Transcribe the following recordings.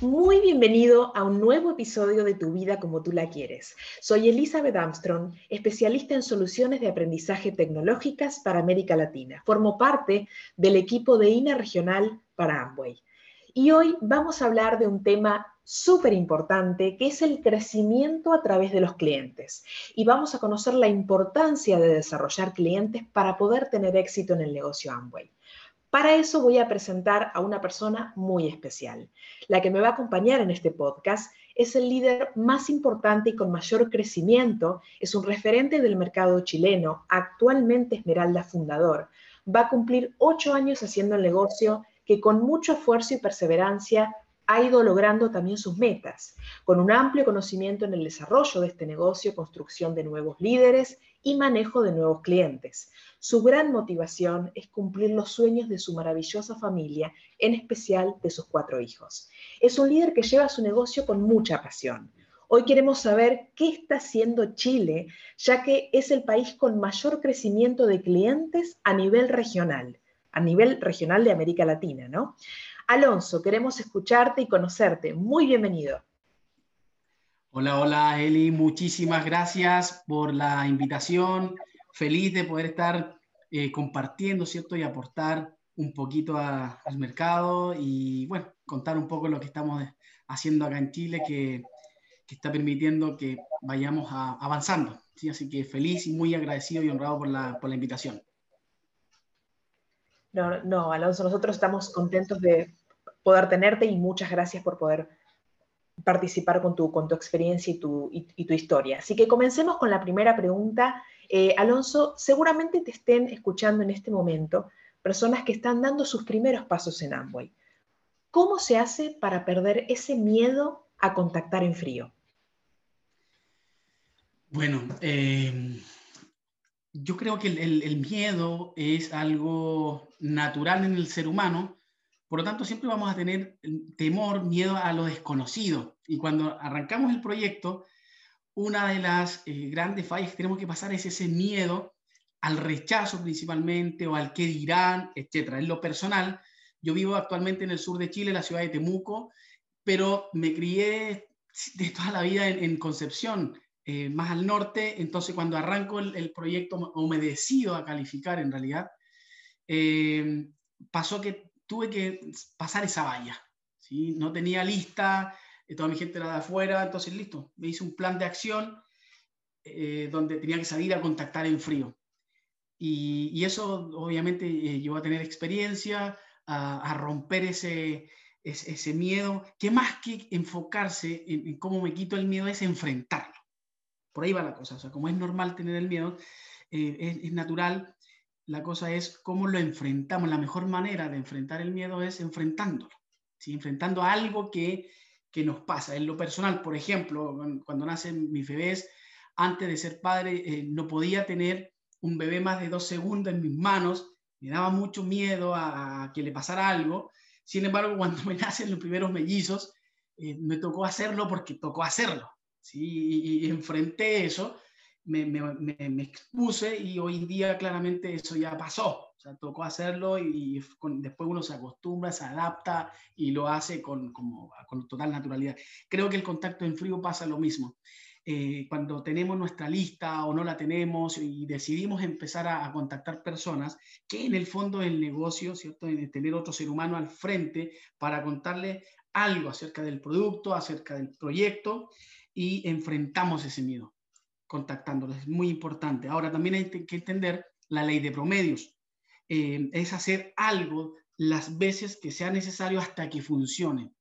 muy bienvenido a un nuevo episodio de Tu vida como tú la quieres. Soy Elizabeth Armstrong, especialista en soluciones de aprendizaje tecnológicas para América Latina. Formo parte del equipo de INA Regional para Amway. Y hoy vamos a hablar de un tema súper importante que es el crecimiento a través de los clientes. Y vamos a conocer la importancia de desarrollar clientes para poder tener éxito en el negocio Amway. Para eso voy a presentar a una persona muy especial. La que me va a acompañar en este podcast es el líder más importante y con mayor crecimiento, es un referente del mercado chileno, actualmente Esmeralda Fundador. Va a cumplir ocho años haciendo el negocio que con mucho esfuerzo y perseverancia ha ido logrando también sus metas, con un amplio conocimiento en el desarrollo de este negocio, construcción de nuevos líderes y manejo de nuevos clientes. Su gran motivación es cumplir los sueños de su maravillosa familia, en especial de sus cuatro hijos. Es un líder que lleva su negocio con mucha pasión. Hoy queremos saber qué está haciendo Chile, ya que es el país con mayor crecimiento de clientes a nivel regional, a nivel regional de América Latina, ¿no? Alonso, queremos escucharte y conocerte. Muy bienvenido. Hola, hola Eli, muchísimas gracias por la invitación. Feliz de poder estar eh, compartiendo, ¿cierto? Y aportar un poquito al mercado y, bueno, contar un poco lo que estamos haciendo acá en Chile que, está permitiendo que vayamos avanzando. ¿sí? Así que feliz y muy agradecido y honrado por la, por la invitación. No, no, Alonso, nosotros estamos contentos de poder tenerte y muchas gracias por poder participar con tu, con tu experiencia y tu, y, tu historia. Así que comencemos con la primera pregunta. Eh, Alonso, seguramente te estén escuchando en este momento personas que están dando sus primeros pasos en Amway. ¿Cómo se hace para perder ese miedo a contactar en frío? Bueno, eh, yo creo que el, miedo es algo natural en el ser humano, por lo tanto siempre vamos a tener temor, miedo a lo desconocido. Y cuando arrancamos el proyecto, una de las eh, grandes fallas que tenemos que pasar es ese miedo al rechazo principalmente o al qué dirán, etcétera. En lo personal, yo vivo actualmente en el sur de Chile, la ciudad de Temuco, pero me crié de toda la vida en Concepción, eh, más al norte, entonces cuando arranco el, proyecto o me decido a calificar en realidad, eh, pasó que tuve que pasar esa valla. ¿sí? No tenía lista, eh, toda mi gente era de afuera, entonces listo, me hice un plan de acción donde tenía que salir a contactar en frío. Y, eso obviamente llevó a tener experiencia, a, romper ese, ese, miedo, que más que enfocarse en cómo me quito el miedo es enfrentarlo. Por ahí va la cosa. O sea, como es normal tener el miedo, eh, es, natural. La cosa es cómo lo enfrentamos. La mejor manera de enfrentar el miedo es enfrentándolo. ¿sí? Enfrentando algo que, que nos pasa. En lo personal, por ejemplo, cuando nacen mis bebés, antes de ser padre, eh, no podía tener un bebé más de dos segundos en mis manos. Me daba mucho miedo a, que le pasara algo. Sin embargo, cuando me nacen los primeros mellizos, eh, me tocó hacerlo porque tocó hacerlo. ¿sí? Y, enfrenté eso, me, me, expuse y hoy en día claramente eso ya pasó. O sea, tocó hacerlo y, después uno se acostumbra, se adapta y lo hace con, como, con total naturalidad. Creo que el contacto en frío pasa lo mismo. Eh, cuando tenemos nuestra lista o no la tenemos y decidimos empezar a, a, contactar personas, que en el fondo el negocio, ¿cierto? De tener otro ser humano al frente para contarle algo acerca del producto, acerca del proyecto, y enfrentamos ese miedo contactándolos. Es muy importante. Ahora también hay que entender la ley de promedios. Eh, es hacer algo las veces que sea necesario hasta que funcione.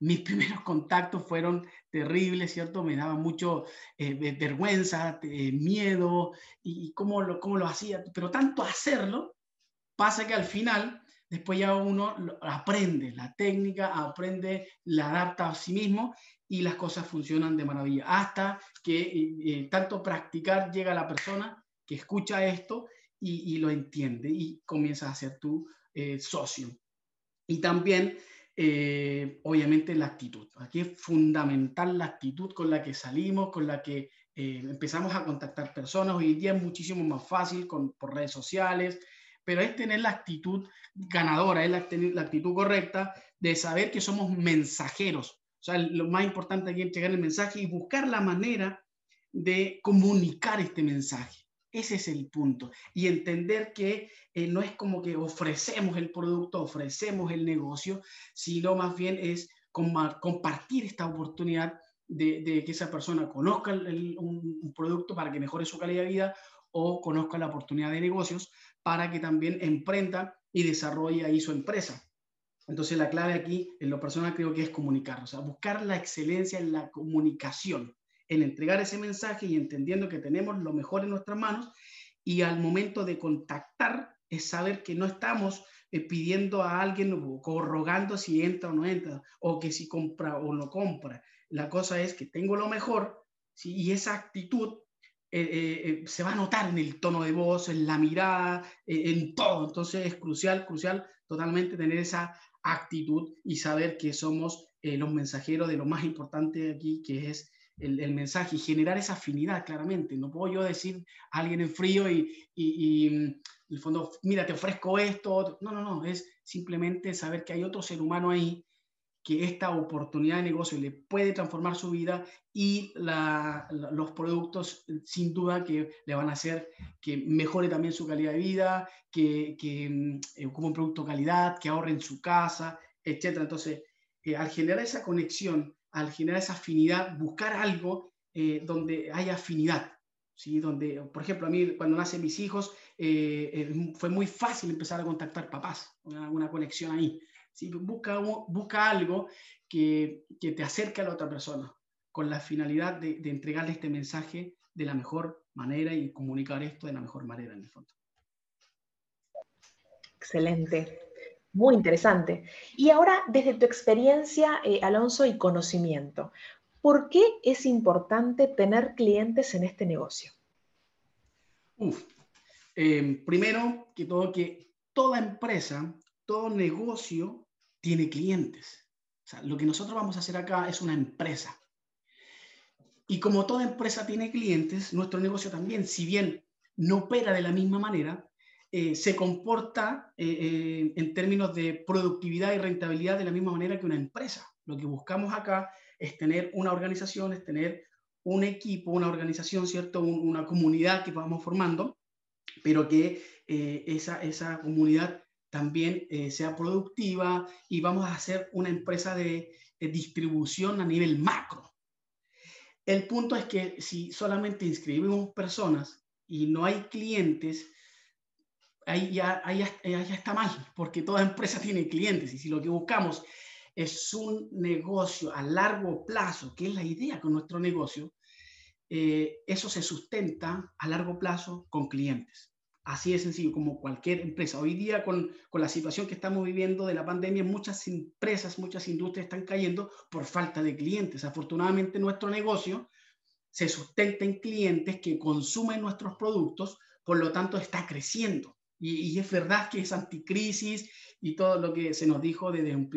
Mis primeros contactos fueron terribles, ¿cierto? Me daba mucho eh, vergüenza, eh, miedo y, cómo, lo, cómo lo hacía. Pero tanto hacerlo, pasa que al final, después ya uno aprende la técnica, aprende, la adapta a sí mismo y las cosas funcionan de maravilla. Hasta que eh, eh, tanto practicar llega a la persona que escucha esto y, lo entiende y comienza a ser tu eh, socio. Y también, obviamente, la actitud. Aquí es fundamental la actitud con la que salimos, con la que empezamos a contactar personas. Hoy en día es muchísimo más fácil con, por redes sociales, pero es tener la actitud ganadora, es la, la actitud correcta de saber que somos mensajeros. O sea, lo más importante aquí es entregar el mensaje y buscar la manera de comunicar este mensaje. Ese es el punto. Y entender que eh, no es como que ofrecemos el producto, ofrecemos el negocio, sino más bien es compartir esta oportunidad de, que esa persona conozca un, producto para que mejore su calidad de vida o conozca la oportunidad de negocios para que también emprenda y desarrolle ahí su empresa. Entonces la clave aquí en lo personal creo que es comunicar, o sea, buscar la excelencia en la comunicación en entregar ese mensaje y entendiendo que tenemos lo mejor en nuestras manos y al momento de contactar es saber que no estamos eh, pidiendo a alguien o rogando si entra o no entra o que si compra o no compra. La cosa es que tengo lo mejor y esa actitud eh, eh, se va a notar en el tono de voz, en la mirada, en todo. Entonces es crucial, crucial totalmente tener esa actitud y saber que somos los mensajeros de lo más importante aquí, que es el, mensaje y generar esa afinidad claramente. No puedo yo decir a alguien en frío y, y, mm, en el fondo, mira, te ofrezco esto. No, no, no, es simplemente saber que hay otro ser humano ahí que esta oportunidad de negocio le puede transformar su vida y los productos sin duda que le van a hacer que mejore también su calidad de vida, que, que mm, eh, un producto calidad, que ahorre en su casa, etc. Entonces, eh, al generar esa conexión al generar esa afinidad, buscar algo eh, donde haya afinidad. ¿sí? Donde, por ejemplo, a mí cuando nacen mis hijos eh, fue muy fácil empezar a contactar papás, una, conexión ahí. ¿Sí? Busca, busca algo que, que, te acerque a la otra persona con la finalidad de, de entregarle este mensaje de la mejor manera y comunicar esto de la mejor manera en el fondo. Excelente. Muy interesante. Y ahora, desde tu experiencia, eh, Alonso, y conocimiento, ¿por qué es importante tener clientes en este negocio? Em, primero que todo, que toda empresa, todo negocio tiene clientes. O sea, lo que nosotros vamos a hacer acá es una empresa. Y como toda empresa tiene clientes, nuestro negocio también, si bien no opera de la misma manera, eh, se comporta eh, eh, en términos de productividad y rentabilidad de la misma manera que una empresa. Lo que buscamos acá es tener una organización, es tener un equipo, una organización, ¿cierto? una comunidad que vamos formando, pero que esa, esa comunidad también sea productiva y vamos a hacer una empresa de, de distribución a nivel macro. El punto es que si solamente inscribimos personas y no hay clientes, ahí ya, ahí ya, está mal, porque toda empresa tiene clientes y si lo que buscamos es un negocio a largo plazo, que es la idea con nuestro negocio, eh, eso se sustenta a largo plazo con clientes. Así de sencillo como cualquier empresa. Hoy día con, con, la situación que estamos viviendo de la pandemia, muchas empresas, muchas industrias están cayendo por falta de clientes. Afortunadamente nuestro negocio se sustenta en clientes que consumen nuestros productos, por lo tanto está creciendo. Y, es verdad que es anticrisis y todo lo que se nos dijo desde un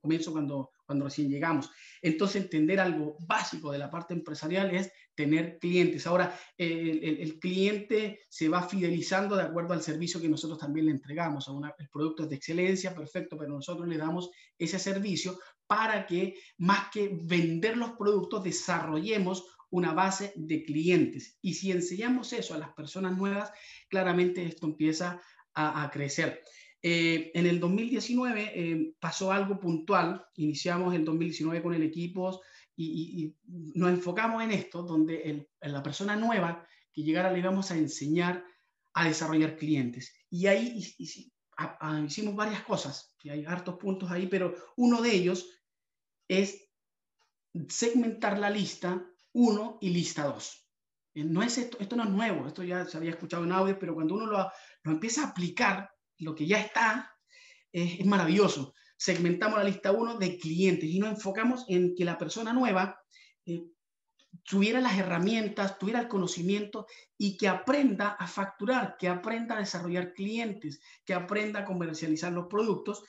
comienzo cuando, cuando recién llegamos. Entonces, entender algo básico de la parte empresarial es tener clientes. Ahora, el, el, cliente se va fidelizando de acuerdo al servicio que nosotros también le entregamos. A una, el producto es de excelencia, perfecto, pero nosotros le damos ese servicio para que, más que vender los productos, desarrollemos una base de clientes. Y si enseñamos eso a las personas nuevas, claramente esto empieza a, crecer. Eh, en el 2019 eh, pasó algo puntual, iniciamos el 2019 con el equipo y, nos enfocamos en esto, donde la persona nueva que llegara le íbamos a enseñar a desarrollar clientes. Y ahí hicimos varias cosas, y hay hartos puntos ahí, pero uno de ellos es segmentar la lista 1 y lista 2. Eh, no es esto, esto no es nuevo, esto ya se había escuchado en audio, pero cuando uno lo, lo empieza a aplicar, lo que ya está, es, maravilloso. Segmentamos la lista 1 de clientes y nos enfocamos en que la persona nueva eh, tuviera las herramientas, tuviera el conocimiento y que aprenda a facturar, que aprenda a desarrollar clientes, que aprenda a comercializar los productos.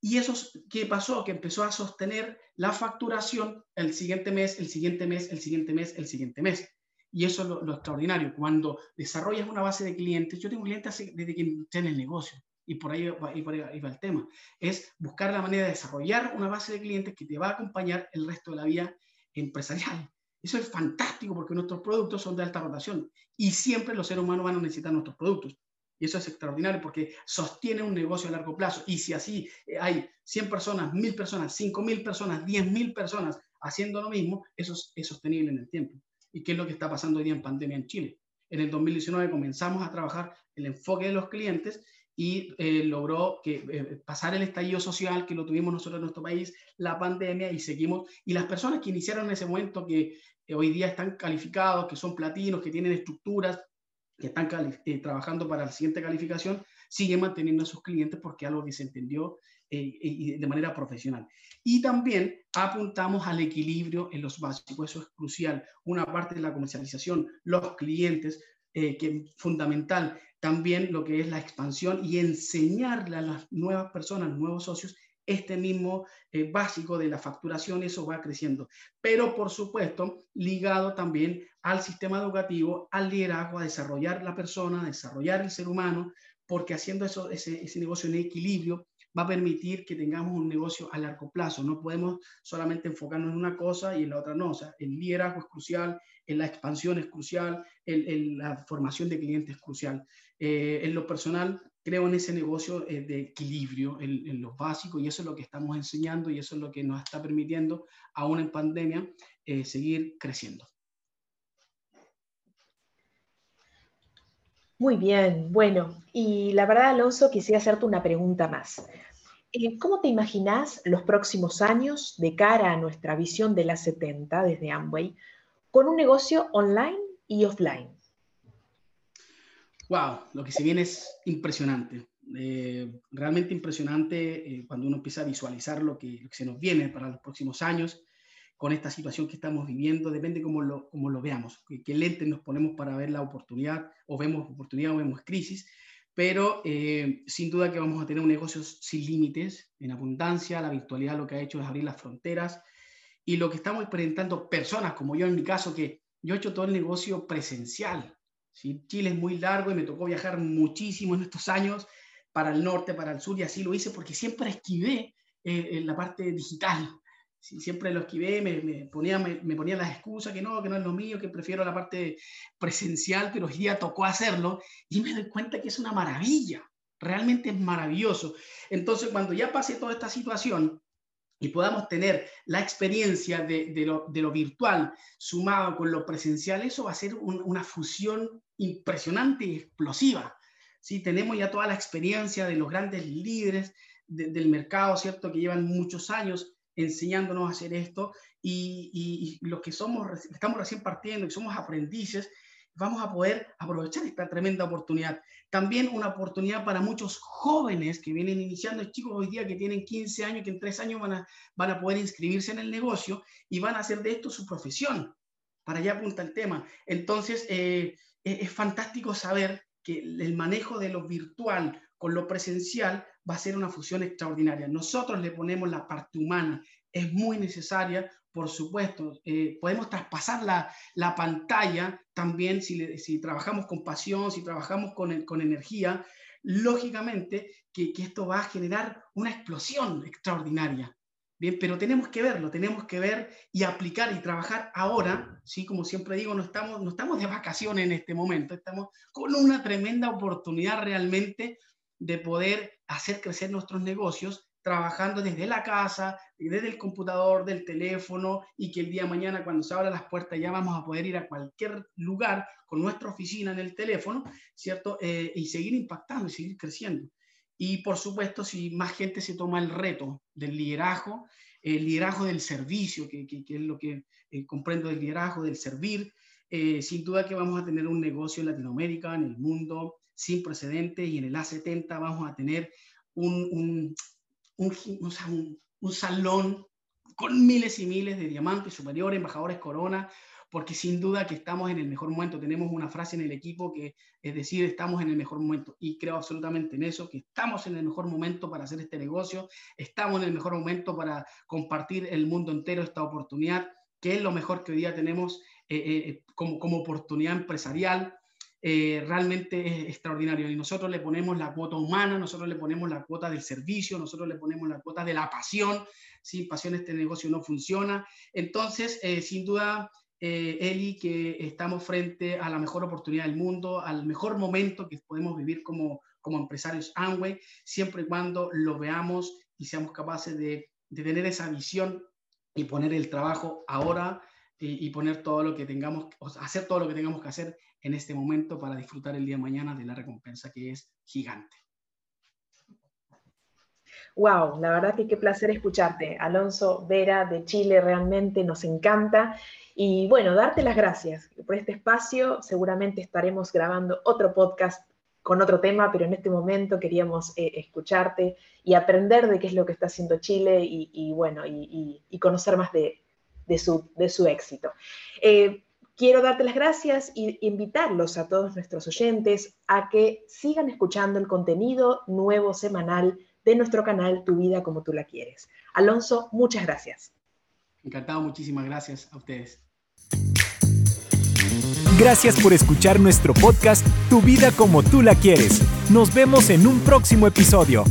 Y eso, ¿qué pasó? Que empezó a sostener la facturación el siguiente mes, el siguiente mes, el siguiente mes, el siguiente mes. Y eso es lo, extraordinario. Cuando desarrollas una base de clientes, yo tengo clientes desde que entré en el negocio, y por ahí, va, y por ahí va el tema, es buscar la manera de desarrollar una base de clientes que te va a acompañar el resto de la vida empresarial. Eso es fantástico porque nuestros productos son de alta rotación y siempre los seres humanos van a necesitar nuestros productos. Y eso es extraordinario porque sostiene un negocio a largo plazo. Y si así eh, hay 100 personas, 1000 personas, 5000 personas, 10000 personas haciendo lo mismo, eso es, sostenible en el tiempo. ¿Y qué es lo que está pasando hoy día en pandemia en Chile? En el 2019 comenzamos a trabajar el enfoque de los clientes y eh, logró que, eh, pasar el estallido social que lo tuvimos nosotros en nuestro país, la pandemia y seguimos. Y las personas que iniciaron en ese momento, que hoy día están calificados, que son platinos, que tienen estructuras, que están eh, trabajando para la siguiente calificación, siguen manteniendo a sus clientes porque algo que se entendió de manera profesional. Y también apuntamos al equilibrio en los básicos, eso es crucial. Una parte de la comercialización, los clientes, que es fundamental también lo que es la expansión y enseñarle a las nuevas personas, nuevos socios, este mismo eh, básico de la facturación, eso va creciendo. Pero, por supuesto, ligado también al sistema educativo, al liderazgo, a desarrollar la persona, a desarrollar el ser humano, porque haciendo eso, ese, ese negocio en equilibrio, va a permitir que tengamos un negocio a largo plazo. No podemos solamente enfocarnos en una cosa y en la otra no. O sea, el liderazgo es crucial, la expansión es crucial, la formación de clientes es crucial. Eh, en lo personal, creo en ese negocio eh, de equilibrio, en, en, lo básico, y eso es lo que estamos enseñando y eso es lo que nos está permitiendo, aún en pandemia, eh, seguir creciendo. Muy bien, bueno, y la verdad, Alonso, quisiera hacerte una pregunta más. Eh, ¿Cómo te imaginas los próximos años de cara a nuestra visión de la 70 desde Amway con un negocio online y offline? Wow, lo que se viene es impresionante. Eh, realmente impresionante eh, cuando uno empieza a visualizar lo que, lo que, se nos viene para los próximos años con esta situación que estamos viviendo, depende cómo lo, cómo lo veamos, qué, lente nos ponemos para ver la oportunidad, o vemos oportunidad o vemos crisis, pero eh, sin duda que vamos a tener un negocio sin límites, en abundancia, la virtualidad lo que ha hecho es abrir las fronteras, y lo que estamos experimentando personas, como yo en mi caso, que yo he hecho todo el negocio presencial, ¿sí? Chile es muy largo y me tocó viajar muchísimo en estos años para el norte, para el sur, y así lo hice porque siempre esquivé eh, en la parte digital, siempre lo esquivé, me, me ponía, me, ponía las excusas que no, que no es lo mío, que prefiero la parte presencial, pero hoy día tocó hacerlo y me doy cuenta que es una maravilla, realmente es maravilloso. Entonces, cuando ya pase toda esta situación y podamos tener la experiencia de, lo, virtual sumado con lo presencial, eso va a ser una fusión impresionante y explosiva. ¿sí? Tenemos ya toda la experiencia de los grandes líderes del mercado, ¿cierto? Que llevan muchos años enseñándonos a hacer esto y, los que somos, estamos recién partiendo y somos aprendices, vamos a poder aprovechar esta tremenda oportunidad. También una oportunidad para muchos jóvenes que vienen iniciando, chicos hoy día que tienen 15 años, que en 3 años van a, van a poder inscribirse en el negocio y van a hacer de esto su profesión. Para allá apunta el tema. Entonces, eh, es fantástico saber que el manejo de lo virtual con lo presencial va a ser una fusión extraordinaria. Nosotros le ponemos la parte humana, es muy necesaria, por supuesto. Eh, podemos traspasar la, la, pantalla también si, si, trabajamos con pasión, si trabajamos con, con energía. Lógicamente que, que, esto va a generar una explosión extraordinaria. Bien, pero tenemos que verlo, tenemos que ver y aplicar y trabajar ahora, ¿sí? Como siempre digo, no estamos, no estamos de vacaciones en este momento, estamos con una tremenda oportunidad realmente de poder hacer crecer nuestros negocios trabajando desde la casa, desde el computador, del teléfono, y que el día de mañana cuando se abran las puertas ya vamos a poder ir a cualquier lugar con nuestra oficina en el teléfono, ¿cierto? Eh, y seguir impactando y seguir creciendo. Y por supuesto, si más gente se toma el reto del liderazgo, el liderazgo del servicio, que, que, es lo que eh, comprendo del liderazgo, del servir, eh, sin duda que vamos a tener un negocio en Latinoamérica, en el mundo, sin precedentes y en el A70 vamos a tener un, un, salón con miles y miles de diamantes superiores, embajadores corona, porque sin duda que estamos en el mejor momento. Tenemos una frase en el equipo que es decir, estamos en el mejor momento y creo absolutamente en eso, que estamos en el mejor momento para hacer este negocio, estamos en el mejor momento para compartir el mundo entero esta oportunidad, que es lo mejor que hoy día tenemos eh, eh, como, como oportunidad empresarial eh, realmente es extraordinario. Y nosotros le ponemos la cuota humana, nosotros le ponemos la cuota del servicio, nosotros le ponemos la cuota de la pasión. Sin pasión este negocio no funciona. Entonces, eh, sin duda, eh, Eli, que estamos frente a la mejor oportunidad del mundo, al mejor momento que podemos vivir como, como empresarios Amway, siempre y cuando lo veamos y seamos capaces de, de tener esa visión y poner el trabajo ahora y, poner todo lo que tengamos, hacer todo lo que tengamos que hacer en este momento para disfrutar el día de mañana de la recompensa que es gigante. Wow, la verdad que qué placer escucharte. Alonso Vera de Chile, realmente nos encanta. Y bueno, darte las gracias por este espacio. Seguramente estaremos grabando otro podcast con otro tema, pero en este momento queríamos eh, escucharte y aprender de qué es lo que está haciendo Chile y, bueno, y, conocer más de, su, de su éxito. Eh, quiero darte las gracias e invitarlos a todos nuestros oyentes a que sigan escuchando el contenido nuevo semanal de nuestro canal Tu vida como tú la quieres. Alonso, muchas gracias. Encantado, muchísimas gracias a ustedes. Gracias por escuchar nuestro podcast Tu vida como tú la quieres. Nos vemos en un próximo episodio.